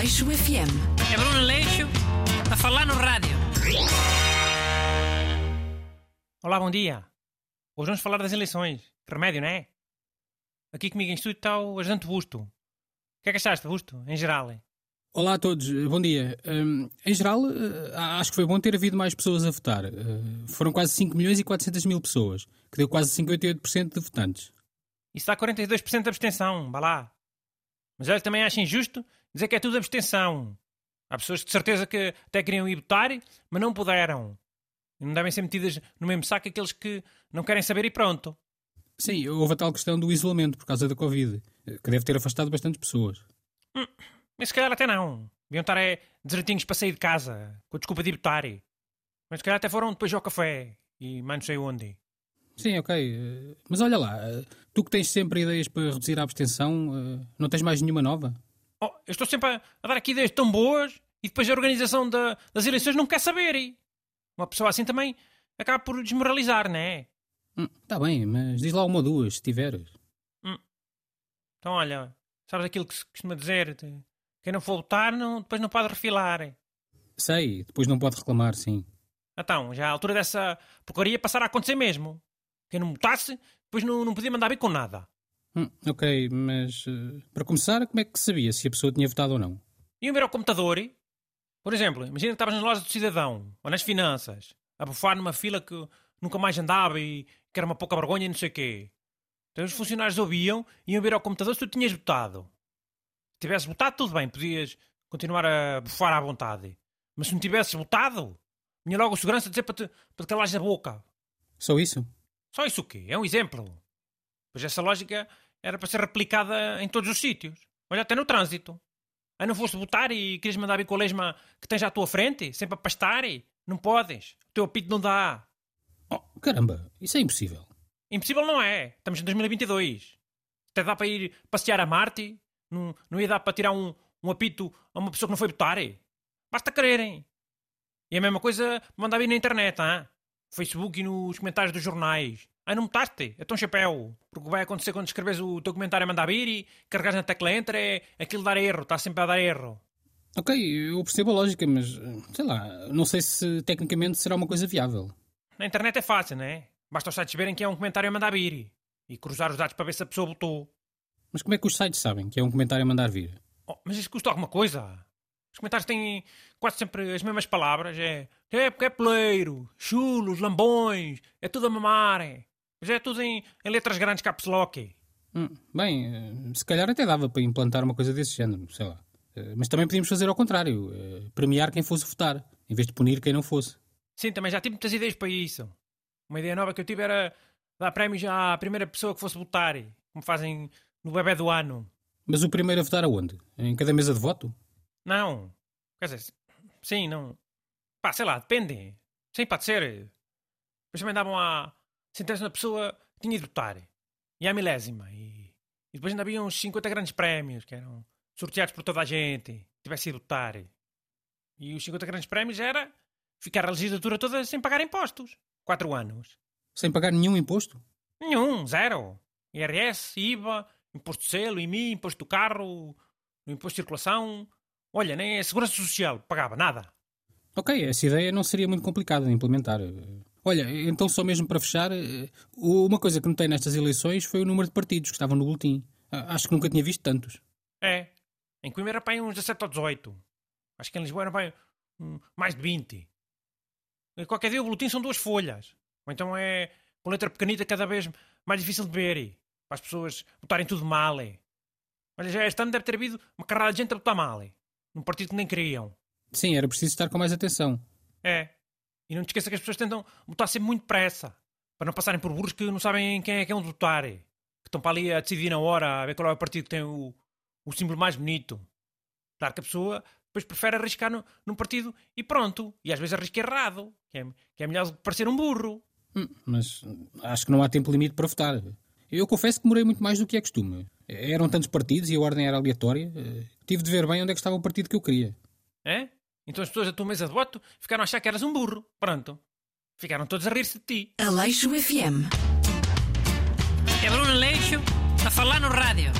Aleixo FM. É Bruno Leixo a falar no rádio. Olá, bom dia. Hoje vamos falar das eleições. Que remédio, não é? Aqui comigo em estúdio está o ajudante Busto. O que é que achaste, Busto, em geral? Olá a todos, bom dia. Hum, em geral, eh, acho que foi bom ter havido mais pessoas a votar. Eh, foram quase 5 milhões e 400 mil pessoas, que deu quase 58% de votantes. Isso dá 42% de abstenção, vá lá. Mas olha, também acho injusto dizer que é tudo abstenção. Há pessoas que de certeza que até queriam ir votar, mas não puderam. E não devem ser metidas no mesmo saco aqueles que não querem saber e pronto. Sim, houve a tal questão do isolamento por causa da Covid, que deve ter afastado bastantes pessoas. Hum, mas se calhar até não. Deviam estar é, desertinhos para sair de casa, com a desculpa de ir votar. Mas se calhar até foram depois ao café e mais não sei onde. Sim, ok. eh, Mas olha lá, eh, tu que tens sempre ideias para reduzir a abstenção, eh, não tens mais nenhuma nova? Oh, eu estou sempre a, a dar aqui ideias tão boas e depois a organização da- das eleições não quer saber. E uma pessoa assim também acaba por desmoralizar, não é? Hum, Tá bem, mas diz lá uma ou duas, se tiveres. Então, olha, sabes aquilo que se costuma dizer? de quem não for votar, não, depois não pode refilar. Sei, depois não pode reclamar, sim. Então, já à altura dessa porcaria passar a acontecer mesmo. Quem não votasse, depois não, não podia mandar vir com nada. Hum, ok, mas eh, para começar, como é que sabia se a pessoa tinha votado ou não? Iam ver ao computador e, por exemplo, imagina que estavas nas lojas do cidadão ou nas finanças, a bufar numa fila que nunca mais andava e que era uma pouca vergonha e não sei o quê. Então os funcionários ouviam e iam ver ao computador se tu tinhas votado. Se tivesses votado, tudo bem, podias continuar a bufar à vontade. Mas se não tivesses votado, vinha logo o segurança dizer para te, para te calares a boca. Só isso? Só isso o quê? É um exemplo. Pois essa lógica era para ser replicada em todos os sítios. Olha, até no trânsito. Aí não foste votar e querias mandar vir com a lesma que tens à tua frente, sempre a pastar? Não podes. O teu apito não dá. Oh, caramba, isso é impossível. Impossível não é. Estamos em 2022. Até dá para ir passear a Marte. Não, não ia dar para tirar um, um apito a uma pessoa que não foi votar. Basta quererem. E a mesma coisa mandar vir na internet, hein? No Facebook e nos comentários dos jornais. Ai, não votaste? É tão chapéu. Porque o que vai acontecer quando escreves o teu comentário a mandar vir e carregas na tecla Enter é aquilo dar erro. Está sempre a dar erro. Ok, eu percebo a lógica, mas sei lá, não sei se tecnicamente será uma coisa viável. Na internet é fácil, não é? Basta os sites verem que é um comentário a mandar vir. E cruzar os dados para ver se a pessoa votou. Mas como é que os sites sabem que é um comentário a mandar vir? Oh, mas isso custa alguma coisa? Os comentários têm quase sempre as mesmas palavras. É, é porque é poleiro, chulos, lambões, é tudo a mamar. É. Mas é tudo em, em letras grandes caps lock. Hum, bem, eh, se calhar até dava para implantar uma coisa desse género, sei lá. Eh, Mas também podíamos fazer ao contrário, eh, premiar quem fosse votar, em vez de punir quem não fosse. Sim, também já tive muitas ideias para isso. Uma ideia nova que eu tive era dar prémios à primeira pessoa que fosse votar, como fazem no bebê do ano. Mas o primeiro a votar aonde? Em cada mesa de voto? Não. Quer dizer, sim, não. Pá, sei lá, depende. Sim, pode ser. Depois também davam a na pessoa que tinha de votar. E à milésima. E, e depois ainda havia uns 50 grandes prémios que eram sorteados por toda a gente tivesse ido votar. E os 50 grandes prémios era ficar a legislatura toda sem pagar impostos. Quatro anos. Sem pagar nenhum imposto? Nenhum, zero. IRS, IVA, imposto de selo, IMI, imposto do carro, imposto de circulação. Olha, nem a segurança social pagava nada. Ok, essa ideia não seria muito complicada de implementar. Olha, então só mesmo para fechar, eh, uma coisa que notei nestas eleições foi o número de partidos que estavam no boletim. Acho que nunca tinha visto tantos. É. Em Coimbra era para uns 17 ou 18. Acho que em Lisboa era para mais de 20. E qualquer dia o boletim são duas folhas. Ou então é com letra pequenita cada vez mais difícil de ver. Para as pessoas votarem tudo mal. é. Olha, já este ano deve ter havido uma carrada de gente a votar mal. é. Num partido que nem queriam. Sim, era preciso estar com mais atenção. É. E não te esqueça que as pessoas tentam votar sempre muito depressa. Para não passarem por burros que não sabem quem é que é um votar. é. Que estão para ali a decidir na hora, a ver qual é o partido que tem o, o símbolo mais bonito. Claro que a pessoa depois prefere arriscar no, num partido e pronto. E às vezes arrisca errado. Que é, que é melhor do que parecer um burro. Hum, Mas acho que não há tempo limite para votar. Eu confesso que demorei muito mais do que é costume. Eram tantos partidos e a ordem era aleatória. eh, Tive de ver bem onde é que estava o partido que eu queria. É? Então as pessoas da tua mesa de voto ficaram a achar que eras um burro. Pronto. Ficaram todos a rir-se de ti. Aleixo FM. É Bruno Leixo a falar no rádio.